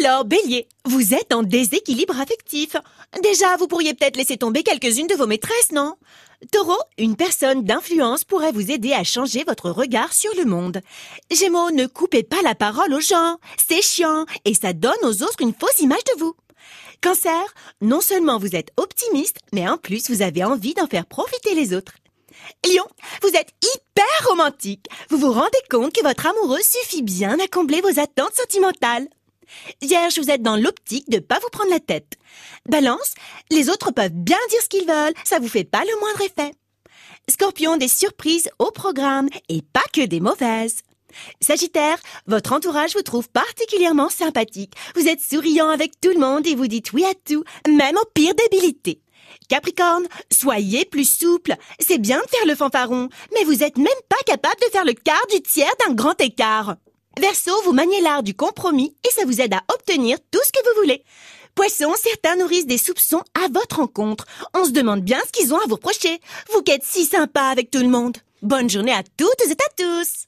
Alors, bélier, vous êtes en déséquilibre affectif. Déjà, vous pourriez peut-être laisser tomber quelques-unes de vos maîtresses, non? Taureau, une personne d'influence pourrait vous aider à changer votre regard sur le monde. Gémeaux, ne coupez pas la parole aux gens. C'est chiant et ça donne aux autres une fausse image de vous. Cancer, non seulement vous êtes optimiste, mais en plus vous avez envie d'en faire profiter les autres. Lion, vous êtes hyper romantique. Vous vous rendez compte que votre amoureux suffit bien à combler vos attentes sentimentales. Vierge, vous êtes dans l'optique de pas vous prendre la tête. Balance, les autres peuvent bien dire ce qu'ils veulent, ça vous fait pas le moindre effet. Scorpion, des surprises au programme et pas que des mauvaises. Sagittaire, votre entourage vous trouve particulièrement sympathique. Vous êtes souriant avec tout le monde et vous dites oui à tout, même aux pires débilités. Capricorne, soyez plus souple. C'est bien de faire le fanfaron, mais vous êtes même pas capable de faire le quart du tiers d'un grand écart. Verseau, vous maniez l'art du compromis et ça vous aide à obtenir tout ce que vous voulez. Poisson, certains nourrissent des soupçons à votre rencontre. On se demande bien ce qu'ils ont à vous reprocher. Vous qui êtes si sympa avec tout le monde. Bonne journée à toutes et à tous.